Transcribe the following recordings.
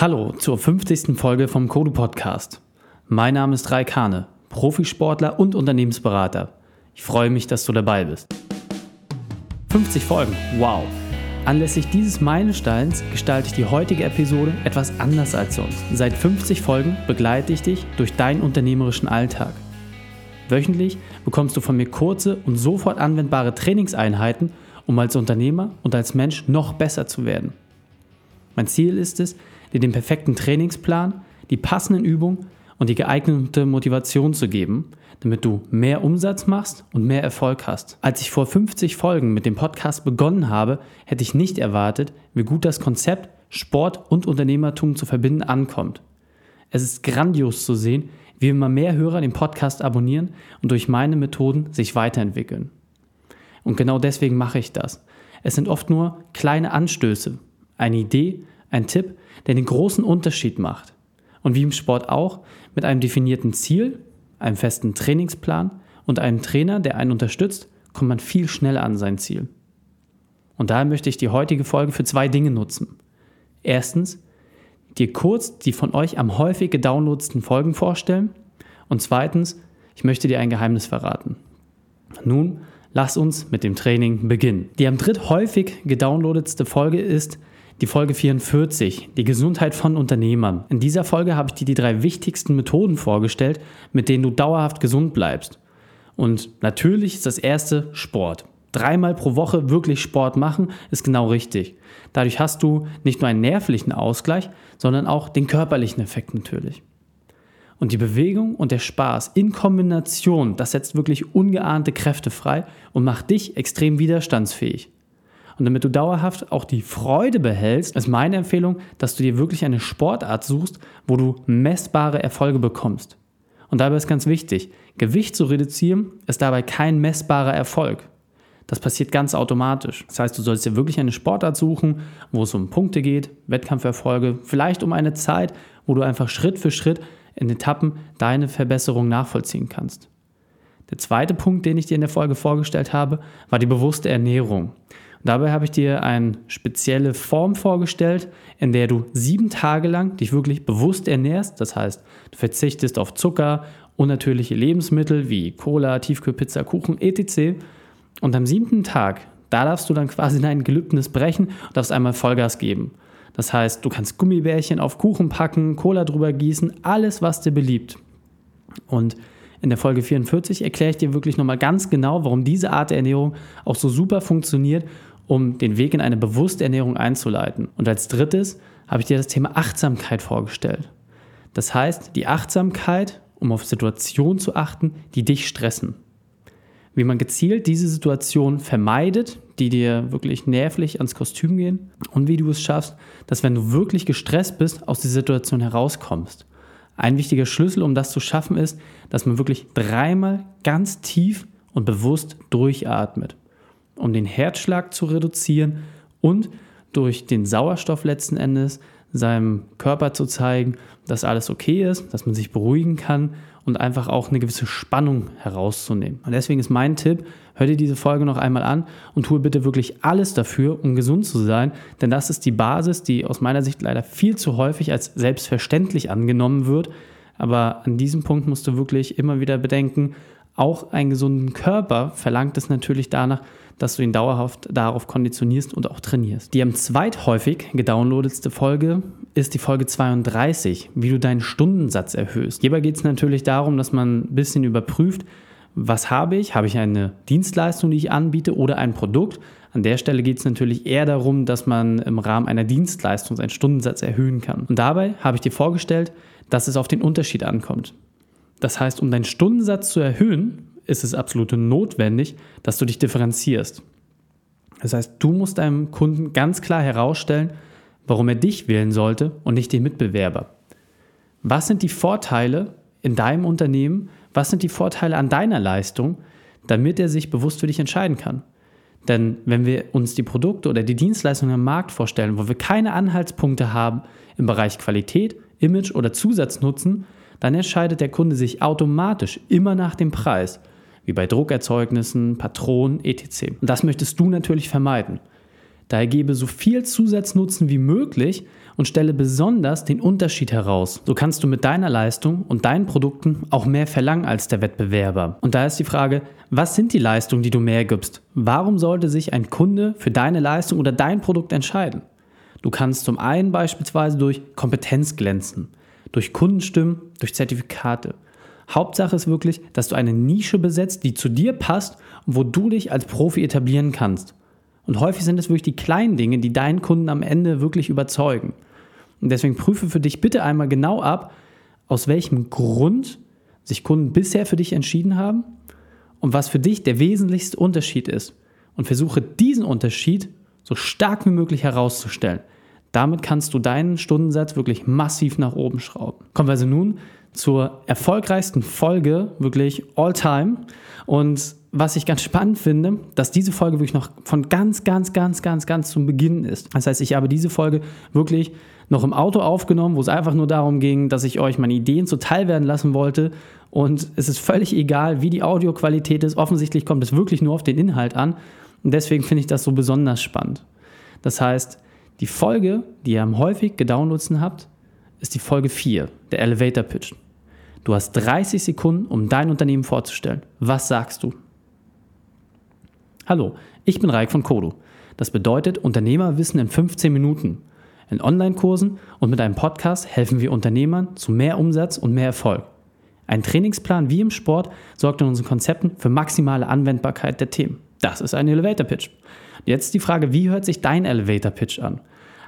Hallo zur 50. Folge vom Kodu Podcast. Mein Name ist Rai Kane, Profisportler und Unternehmensberater. Ich freue mich, dass du dabei bist. 50 Folgen, wow! Anlässlich dieses Meilensteins gestalte ich die heutige Episode etwas anders als sonst. Seit 50 Folgen begleite ich dich durch deinen unternehmerischen Alltag. Wöchentlich bekommst du von mir kurze und sofort anwendbare Trainingseinheiten, um als Unternehmer und als Mensch noch besser zu werden. Mein Ziel ist es, dir den perfekten Trainingsplan, die passenden Übungen und die geeignete Motivation zu geben, damit du mehr Umsatz machst und mehr Erfolg hast. Als ich vor 50 Folgen mit dem Podcast begonnen habe, hätte ich nicht erwartet, wie gut das Konzept Sport und Unternehmertum zu verbinden ankommt. Es ist grandios zu sehen, wie immer mehr Hörer den Podcast abonnieren und durch meine Methoden sich weiterentwickeln. Und genau deswegen mache ich das. Es sind oft nur kleine Anstöße, eine Idee, ein Tipp, der den großen Unterschied macht. Und wie im Sport auch, mit einem definierten Ziel, einem festen Trainingsplan und einem Trainer, der einen unterstützt, kommt man viel schneller an sein Ziel. Und daher möchte ich die heutige Folge für zwei Dinge nutzen. Erstens, dir kurz die von euch am häufig gedownloadsten Folgen vorstellen. Und zweitens, ich möchte dir ein Geheimnis verraten. Nun, lass uns mit dem Training beginnen. Die am dritthäufig gedownloadetste Folge ist die Folge 44, die Gesundheit von Unternehmern. In dieser Folge habe ich dir die drei wichtigsten Methoden vorgestellt, mit denen du dauerhaft gesund bleibst. Und natürlich ist das erste Sport. Dreimal pro Woche wirklich Sport machen ist genau richtig. Dadurch hast du nicht nur einen nervlichen Ausgleich, sondern auch den körperlichen Effekt natürlich. Und die Bewegung und der Spaß in Kombination, das setzt wirklich ungeahnte Kräfte frei und macht dich extrem widerstandsfähig. Und damit du dauerhaft auch die Freude behältst, ist meine Empfehlung, dass du dir wirklich eine Sportart suchst, wo du messbare Erfolge bekommst. Und dabei ist ganz wichtig, Gewicht zu reduzieren ist dabei kein messbarer Erfolg. Das passiert ganz automatisch. Das heißt, du sollst dir wirklich eine Sportart suchen, wo es um Punkte geht, Wettkampferfolge, vielleicht um eine Zeit, wo du einfach Schritt für Schritt in Etappen deine Verbesserung nachvollziehen kannst. Der zweite Punkt, den ich dir in der Folge vorgestellt habe, war die bewusste Ernährung. Dabei habe ich dir eine spezielle Form vorgestellt, in der du sieben Tage lang dich wirklich bewusst ernährst. Das heißt, du verzichtest auf Zucker, unnatürliche Lebensmittel wie Cola, Tiefkühlpizza, Kuchen, etc. Und am siebten Tag, da darfst du dann quasi dein Gelübnis brechen und darfst einmal Vollgas geben. Das heißt, du kannst Gummibärchen auf Kuchen packen, Cola drüber gießen, alles, was dir beliebt. Und in der Folge 44 erkläre ich dir wirklich nochmal ganz genau, warum diese Art der Ernährung auch so super funktioniert um den Weg in eine bewusste Ernährung einzuleiten. Und als drittes habe ich dir das Thema Achtsamkeit vorgestellt. Das heißt, die Achtsamkeit, um auf Situationen zu achten, die dich stressen. Wie man gezielt diese Situation vermeidet, die dir wirklich nervlich ans Kostüm gehen und wie du es schaffst, dass wenn du wirklich gestresst bist, aus der Situation herauskommst. Ein wichtiger Schlüssel, um das zu schaffen, ist, dass man wirklich dreimal ganz tief und bewusst durchatmet um den Herzschlag zu reduzieren und durch den Sauerstoff letzten Endes seinem Körper zu zeigen, dass alles okay ist, dass man sich beruhigen kann und einfach auch eine gewisse Spannung herauszunehmen. Und deswegen ist mein Tipp, hör dir diese Folge noch einmal an und tue bitte wirklich alles dafür, um gesund zu sein, denn das ist die Basis, die aus meiner Sicht leider viel zu häufig als selbstverständlich angenommen wird. Aber an diesem Punkt musst du wirklich immer wieder bedenken, auch einen gesunden Körper verlangt es natürlich danach, dass du ihn dauerhaft darauf konditionierst und auch trainierst. Die am zweithäufig gedownloadetste Folge ist die Folge 32, wie du deinen Stundensatz erhöhst. Hierbei geht es natürlich darum, dass man ein bisschen überprüft, was habe ich? Habe ich eine Dienstleistung, die ich anbiete oder ein Produkt? An der Stelle geht es natürlich eher darum, dass man im Rahmen einer Dienstleistung seinen Stundensatz erhöhen kann. Und dabei habe ich dir vorgestellt, dass es auf den Unterschied ankommt. Das heißt, um deinen Stundensatz zu erhöhen, ist es absolut notwendig, dass du dich differenzierst. Das heißt, du musst deinem Kunden ganz klar herausstellen, warum er dich wählen sollte und nicht den Mitbewerber. Was sind die Vorteile in deinem Unternehmen? Was sind die Vorteile an deiner Leistung, damit er sich bewusst für dich entscheiden kann? Denn wenn wir uns die Produkte oder die Dienstleistungen am Markt vorstellen, wo wir keine Anhaltspunkte haben im Bereich Qualität, Image oder Zusatznutzen, dann entscheidet der Kunde sich automatisch immer nach dem Preis wie bei Druckerzeugnissen, Patronen, etc. Und das möchtest du natürlich vermeiden. Daher gebe so viel Zusatznutzen wie möglich und stelle besonders den Unterschied heraus. So kannst du mit deiner Leistung und deinen Produkten auch mehr verlangen als der Wettbewerber. Und da ist die Frage, was sind die Leistungen, die du mehr gibst? Warum sollte sich ein Kunde für deine Leistung oder dein Produkt entscheiden? Du kannst zum einen beispielsweise durch Kompetenz glänzen, durch Kundenstimmen, durch Zertifikate. Hauptsache ist wirklich, dass du eine Nische besetzt, die zu dir passt und wo du dich als Profi etablieren kannst. Und häufig sind es wirklich die kleinen Dinge, die deinen Kunden am Ende wirklich überzeugen. Und deswegen prüfe für dich bitte einmal genau ab, aus welchem Grund sich Kunden bisher für dich entschieden haben und was für dich der wesentlichste Unterschied ist. Und versuche diesen Unterschied so stark wie möglich herauszustellen. Damit kannst du deinen Stundensatz wirklich massiv nach oben schrauben. Kommen wir also nun zur erfolgreichsten Folge, wirklich all time. Und was ich ganz spannend finde, dass diese Folge wirklich noch von ganz, ganz, ganz, ganz, ganz zum Beginn ist. Das heißt, ich habe diese Folge wirklich noch im Auto aufgenommen, wo es einfach nur darum ging, dass ich euch meine Ideen zuteil werden lassen wollte. Und es ist völlig egal, wie die Audioqualität ist. Offensichtlich kommt es wirklich nur auf den Inhalt an. Und deswegen finde ich das so besonders spannend. Das heißt, die Folge, die ihr am häufig gedownloadten habt, ist die Folge 4, der Elevator Pitch. Du hast 30 Sekunden, um dein Unternehmen vorzustellen. Was sagst du? Hallo, ich bin Raik von Kodo. Das bedeutet Unternehmerwissen in 15 Minuten. In Online-Kursen und mit einem Podcast helfen wir Unternehmern zu mehr Umsatz und mehr Erfolg. Ein Trainingsplan wie im Sport sorgt in unseren Konzepten für maximale Anwendbarkeit der Themen. Das ist ein Elevator Pitch. Jetzt die Frage, wie hört sich dein Elevator Pitch an?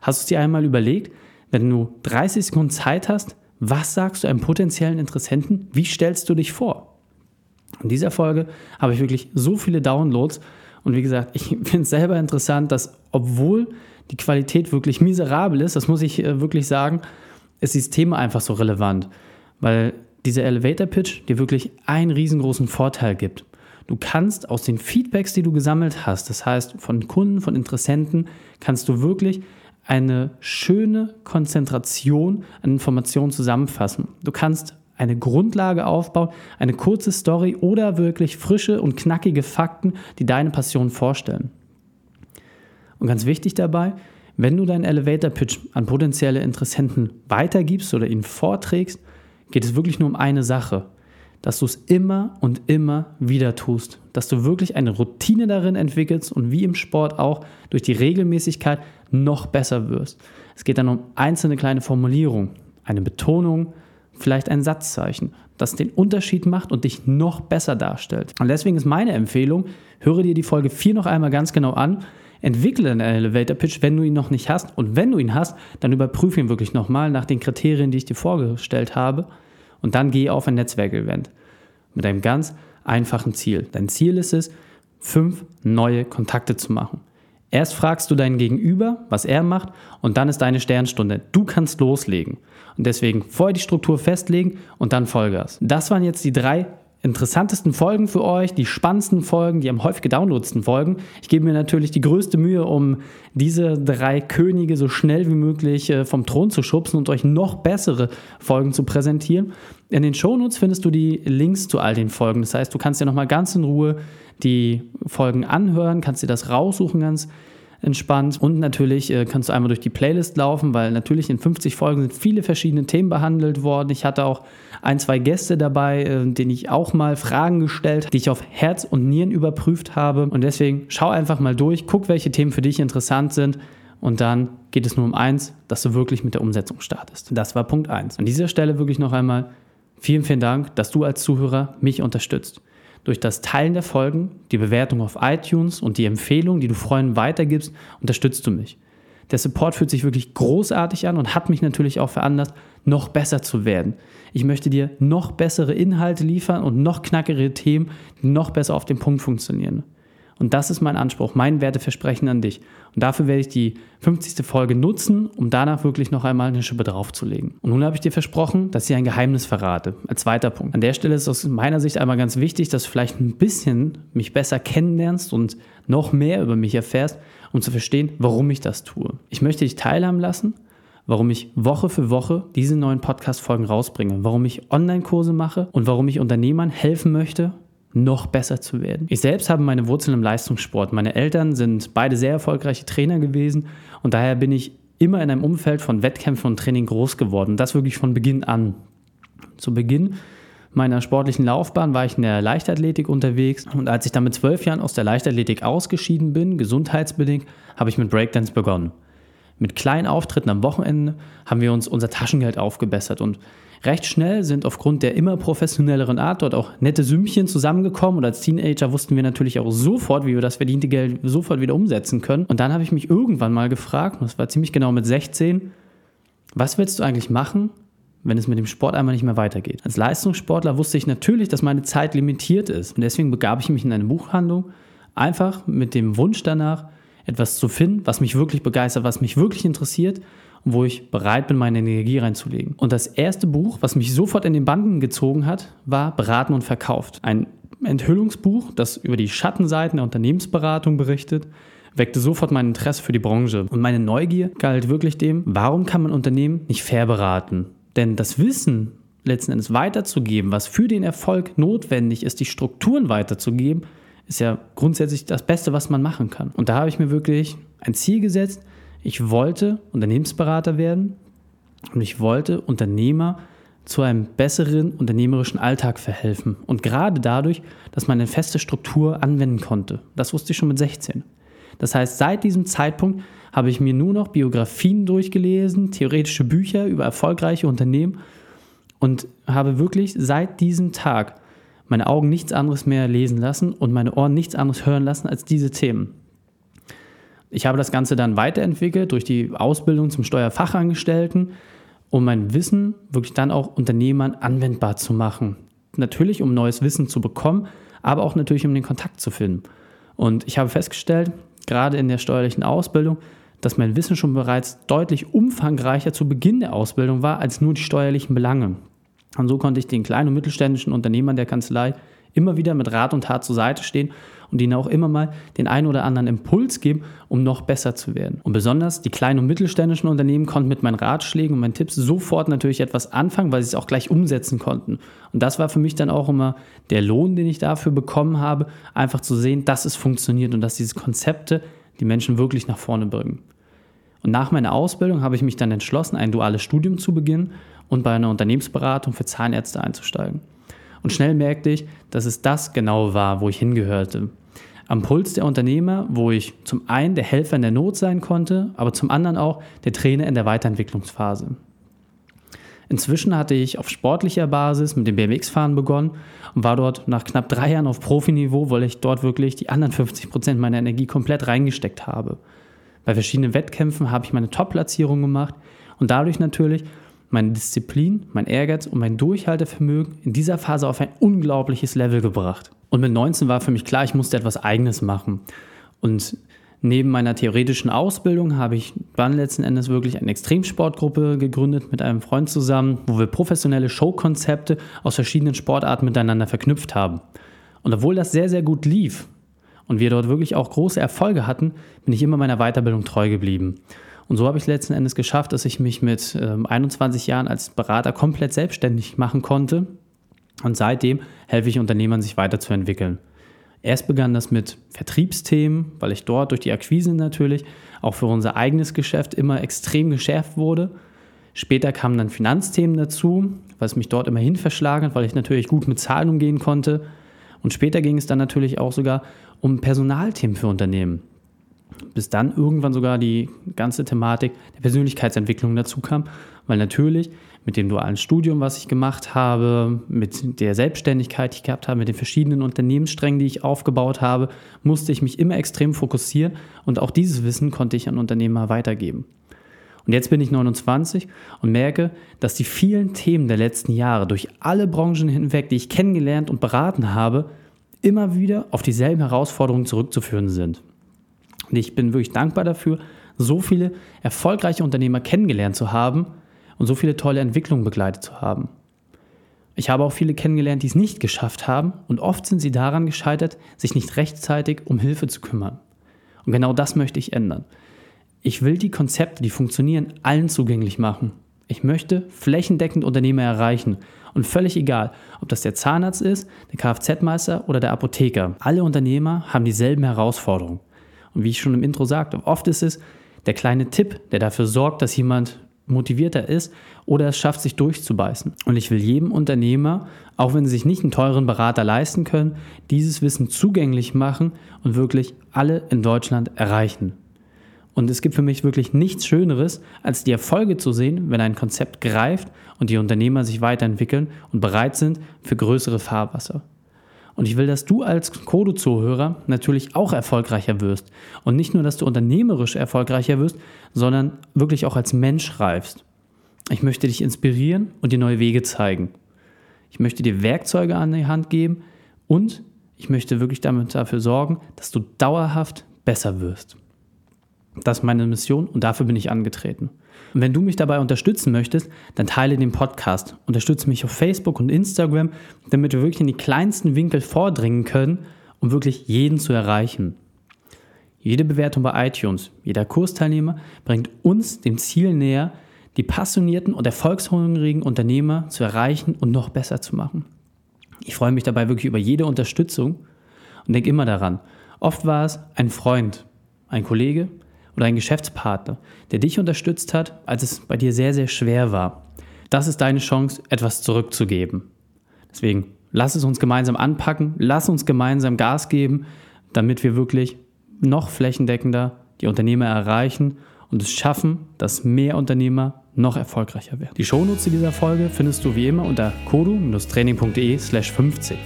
Hast du es dir einmal überlegt, wenn du 30 Sekunden Zeit hast, was sagst du einem potenziellen Interessenten? Wie stellst du dich vor? In dieser Folge habe ich wirklich so viele Downloads und wie gesagt, ich finde es selber interessant, dass obwohl die Qualität wirklich miserabel ist, das muss ich äh, wirklich sagen, ist dieses Thema einfach so relevant, weil dieser Elevator Pitch dir wirklich einen riesengroßen Vorteil gibt. Du kannst aus den Feedbacks, die du gesammelt hast, das heißt von Kunden, von Interessenten, kannst du wirklich eine schöne Konzentration an Informationen zusammenfassen. Du kannst eine Grundlage aufbauen, eine kurze Story oder wirklich frische und knackige Fakten, die deine Passion vorstellen. Und ganz wichtig dabei, wenn du deinen Elevator Pitch an potenzielle Interessenten weitergibst oder ihn vorträgst, geht es wirklich nur um eine Sache, dass du es immer und immer wieder tust, dass du wirklich eine Routine darin entwickelst und wie im Sport auch durch die Regelmäßigkeit noch besser wirst. Es geht dann um einzelne kleine Formulierungen, eine Betonung, vielleicht ein Satzzeichen, das den Unterschied macht und dich noch besser darstellt. Und deswegen ist meine Empfehlung, höre dir die Folge 4 noch einmal ganz genau an, entwickle einen Elevator Pitch, wenn du ihn noch nicht hast. Und wenn du ihn hast, dann überprüfe ihn wirklich nochmal nach den Kriterien, die ich dir vorgestellt habe und dann geh auf ein Netzwerkevent mit einem ganz einfachen Ziel. Dein Ziel ist es, fünf neue Kontakte zu machen. Erst fragst du deinen Gegenüber, was er macht, und dann ist deine Sternstunde. Du kannst loslegen. Und deswegen vorher die Struktur festlegen und dann Vollgas. Das waren jetzt die drei interessantesten Folgen für euch, die spannendsten Folgen, die am häufig gedownloadsten Folgen. Ich gebe mir natürlich die größte Mühe, um diese drei Könige so schnell wie möglich äh, vom Thron zu schubsen und euch noch bessere Folgen zu präsentieren. In den Shownotes findest du die Links zu all den Folgen. Das heißt, du kannst dir nochmal ganz in Ruhe die Folgen anhören, kannst dir das raussuchen ganz entspannt. Und natürlich äh, kannst du einmal durch die Playlist laufen, weil natürlich in 50 Folgen sind viele verschiedene Themen behandelt worden. Ich hatte auch ein, zwei Gäste dabei, äh, denen ich auch mal Fragen gestellt, die ich auf Herz und Nieren überprüft habe. Und deswegen schau einfach mal durch, guck, welche Themen für dich interessant sind. Und dann geht es nur um eins, dass du wirklich mit der Umsetzung startest. Das war Punkt eins. An dieser Stelle wirklich noch einmal vielen, vielen Dank, dass du als Zuhörer mich unterstützt. Durch das Teilen der Folgen, die Bewertung auf iTunes und die Empfehlung, die du Freunden weitergibst, unterstützt du mich. Der Support fühlt sich wirklich großartig an und hat mich natürlich auch veranlasst, noch besser zu werden. Ich möchte dir noch bessere Inhalte liefern und noch knackere Themen, die noch besser auf den Punkt funktionieren. Und das ist mein Anspruch, mein Werteversprechen an dich. Und dafür werde ich die 50. Folge nutzen, um danach wirklich noch einmal eine Schippe draufzulegen. Und nun habe ich dir versprochen, dass ich ein Geheimnis verrate. Als zweiter Punkt. An der Stelle ist aus meiner Sicht einmal ganz wichtig, dass du vielleicht ein bisschen mich besser kennenlernst und noch mehr über mich erfährst, um zu verstehen, warum ich das tue. Ich möchte dich teilhaben lassen, warum ich Woche für Woche diese neuen Podcast-Folgen rausbringe, warum ich Online-Kurse mache und warum ich Unternehmern helfen möchte, noch besser zu werden. Ich selbst habe meine Wurzeln im Leistungssport. Meine Eltern sind beide sehr erfolgreiche Trainer gewesen und daher bin ich immer in einem Umfeld von Wettkämpfen und Training groß geworden. Das wirklich von Beginn an. Zu Beginn meiner sportlichen Laufbahn war ich in der Leichtathletik unterwegs und als ich dann mit zwölf Jahren aus der Leichtathletik ausgeschieden bin, gesundheitsbedingt, habe ich mit Breakdance begonnen. Mit kleinen Auftritten am Wochenende haben wir uns unser Taschengeld aufgebessert und recht schnell sind aufgrund der immer professionelleren Art dort auch nette Sümmchen zusammengekommen und als Teenager wussten wir natürlich auch sofort, wie wir das verdiente Geld sofort wieder umsetzen können. Und dann habe ich mich irgendwann mal gefragt, und das war ziemlich genau mit 16, was willst du eigentlich machen, wenn es mit dem Sport einmal nicht mehr weitergeht. Als Leistungssportler wusste ich natürlich, dass meine Zeit limitiert ist. Und deswegen begab ich mich in eine Buchhandlung, einfach mit dem Wunsch danach, etwas zu finden, was mich wirklich begeistert, was mich wirklich interessiert wo ich bereit bin, meine Energie reinzulegen. Und das erste Buch, was mich sofort in den Banden gezogen hat, war Beraten und Verkauft. Ein Enthüllungsbuch, das über die Schattenseiten der Unternehmensberatung berichtet, weckte sofort mein Interesse für die Branche. Und meine Neugier galt wirklich dem, warum kann man Unternehmen nicht fair beraten? Denn das Wissen letzten Endes weiterzugeben, was für den Erfolg notwendig ist, die Strukturen weiterzugeben, ist ja grundsätzlich das Beste, was man machen kann. Und da habe ich mir wirklich ein Ziel gesetzt. Ich wollte Unternehmensberater werden und ich wollte Unternehmer zu einem besseren unternehmerischen Alltag verhelfen. Und gerade dadurch, dass man eine feste Struktur anwenden konnte. Das wusste ich schon mit 16. Das heißt, seit diesem Zeitpunkt habe ich mir nur noch Biografien durchgelesen, theoretische Bücher über erfolgreiche Unternehmen und habe wirklich seit diesem Tag meine Augen nichts anderes mehr lesen lassen und meine Ohren nichts anderes hören lassen als diese Themen. Ich habe das Ganze dann weiterentwickelt durch die Ausbildung zum Steuerfachangestellten, um mein Wissen wirklich dann auch Unternehmern anwendbar zu machen. Natürlich, um neues Wissen zu bekommen, aber auch natürlich, um den Kontakt zu finden. Und ich habe festgestellt, gerade in der steuerlichen Ausbildung, dass mein Wissen schon bereits deutlich umfangreicher zu Beginn der Ausbildung war als nur die steuerlichen Belange. Und so konnte ich den kleinen und mittelständischen Unternehmern der Kanzlei immer wieder mit Rat und Tat zur Seite stehen und ihnen auch immer mal den einen oder anderen Impuls geben, um noch besser zu werden. Und besonders die kleinen und mittelständischen Unternehmen konnten mit meinen Ratschlägen und meinen Tipps sofort natürlich etwas anfangen, weil sie es auch gleich umsetzen konnten. Und das war für mich dann auch immer der Lohn, den ich dafür bekommen habe, einfach zu sehen, dass es funktioniert und dass diese Konzepte die Menschen wirklich nach vorne bringen. Und nach meiner Ausbildung habe ich mich dann entschlossen, ein duales Studium zu beginnen und bei einer Unternehmensberatung für Zahnärzte einzusteigen. Und schnell merkte ich, dass es das genau war, wo ich hingehörte. Am Puls der Unternehmer, wo ich zum einen der Helfer in der Not sein konnte, aber zum anderen auch der Trainer in der Weiterentwicklungsphase. Inzwischen hatte ich auf sportlicher Basis mit dem BMX-Fahren begonnen und war dort nach knapp drei Jahren auf Profiniveau, weil ich dort wirklich die anderen 50 Prozent meiner Energie komplett reingesteckt habe. Bei verschiedenen Wettkämpfen habe ich meine Top-Platzierung gemacht und dadurch natürlich meine Disziplin, mein Ehrgeiz und mein Durchhaltevermögen in dieser Phase auf ein unglaubliches Level gebracht. Und mit 19 war für mich klar, ich musste etwas Eigenes machen. Und Neben meiner theoretischen Ausbildung habe ich dann letzten Endes wirklich eine Extremsportgruppe gegründet mit einem Freund zusammen, wo wir professionelle Showkonzepte aus verschiedenen Sportarten miteinander verknüpft haben. Und obwohl das sehr, sehr gut lief und wir dort wirklich auch große Erfolge hatten, bin ich immer meiner Weiterbildung treu geblieben. Und so habe ich letzten Endes geschafft, dass ich mich mit äh, 21 Jahren als Berater komplett selbstständig machen konnte. Und seitdem helfe ich Unternehmern, sich weiterzuentwickeln. Erst begann das mit Vertriebsthemen, weil ich dort durch die Akquise natürlich auch für unser eigenes Geschäft immer extrem geschärft wurde. Später kamen dann Finanzthemen dazu, was mich dort immerhin verschlagen hat, weil ich natürlich gut mit Zahlen umgehen konnte. Und später ging es dann natürlich auch sogar um Personalthemen für Unternehmen. Bis dann irgendwann sogar die ganze Thematik der Persönlichkeitsentwicklung dazu kam, weil natürlich mit dem dualen Studium, was ich gemacht habe, mit der Selbstständigkeit, die ich gehabt habe, mit den verschiedenen Unternehmenssträngen, die ich aufgebaut habe, musste ich mich immer extrem fokussieren und auch dieses Wissen konnte ich an Unternehmer weitergeben. Und jetzt bin ich 29 und merke, dass die vielen Themen der letzten Jahre durch alle Branchen hinweg, die ich kennengelernt und beraten habe, immer wieder auf dieselben Herausforderungen zurückzuführen sind. Und ich bin wirklich dankbar dafür, so viele erfolgreiche Unternehmer kennengelernt zu haben und so viele tolle Entwicklungen begleitet zu haben. Ich habe auch viele kennengelernt, die es nicht geschafft haben und oft sind sie daran gescheitert, sich nicht rechtzeitig um Hilfe zu kümmern. Und genau das möchte ich ändern. Ich will die Konzepte, die funktionieren, allen zugänglich machen. Ich möchte flächendeckend Unternehmer erreichen. Und völlig egal, ob das der Zahnarzt ist, der Kfz-Meister oder der Apotheker. Alle Unternehmer haben dieselben Herausforderungen. Und wie ich schon im Intro sagte, oft ist es der kleine Tipp, der dafür sorgt, dass jemand motivierter ist oder es schafft, sich durchzubeißen. Und ich will jedem Unternehmer, auch wenn sie sich nicht einen teuren Berater leisten können, dieses Wissen zugänglich machen und wirklich alle in Deutschland erreichen. Und es gibt für mich wirklich nichts Schöneres, als die Erfolge zu sehen, wenn ein Konzept greift und die Unternehmer sich weiterentwickeln und bereit sind für größere Fahrwasser. Und ich will, dass du als Kodo-Zuhörer natürlich auch erfolgreicher wirst. Und nicht nur, dass du unternehmerisch erfolgreicher wirst, sondern wirklich auch als Mensch reifst. Ich möchte dich inspirieren und dir neue Wege zeigen. Ich möchte dir Werkzeuge an die Hand geben und ich möchte wirklich damit dafür sorgen, dass du dauerhaft besser wirst. Das ist meine Mission und dafür bin ich angetreten. Und wenn du mich dabei unterstützen möchtest, dann teile den Podcast. Unterstütze mich auf Facebook und Instagram, damit wir wirklich in die kleinsten Winkel vordringen können, um wirklich jeden zu erreichen. Jede Bewertung bei iTunes, jeder Kursteilnehmer bringt uns dem Ziel näher, die passionierten und erfolgshungrigen Unternehmer zu erreichen und noch besser zu machen. Ich freue mich dabei wirklich über jede Unterstützung und denke immer daran. Oft war es ein Freund, ein Kollege, oder ein Geschäftspartner, der dich unterstützt hat, als es bei dir sehr, sehr schwer war. Das ist deine Chance, etwas zurückzugeben. Deswegen lass es uns gemeinsam anpacken, lass uns gemeinsam Gas geben, damit wir wirklich noch flächendeckender die Unternehmer erreichen und es schaffen, dass mehr Unternehmer noch erfolgreicher werden. Die Shownotes dieser Folge findest du wie immer unter kodu-training.de slash 50.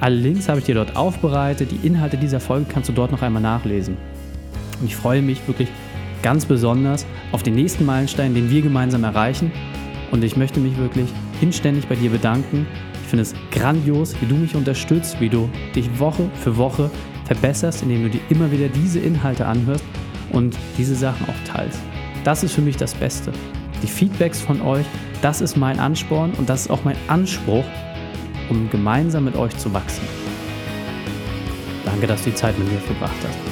Alle Links habe ich dir dort aufbereitet, die Inhalte dieser Folge kannst du dort noch einmal nachlesen. Und ich freue mich wirklich ganz besonders auf den nächsten Meilenstein, den wir gemeinsam erreichen. Und ich möchte mich wirklich inständig bei dir bedanken. Ich finde es grandios, wie du mich unterstützt, wie du dich Woche für Woche verbesserst, indem du dir immer wieder diese Inhalte anhörst und diese Sachen auch teilst. Das ist für mich das Beste. Die Feedbacks von euch, das ist mein Ansporn und das ist auch mein Anspruch, um gemeinsam mit euch zu wachsen. Danke, dass du die Zeit mit mir verbracht hast.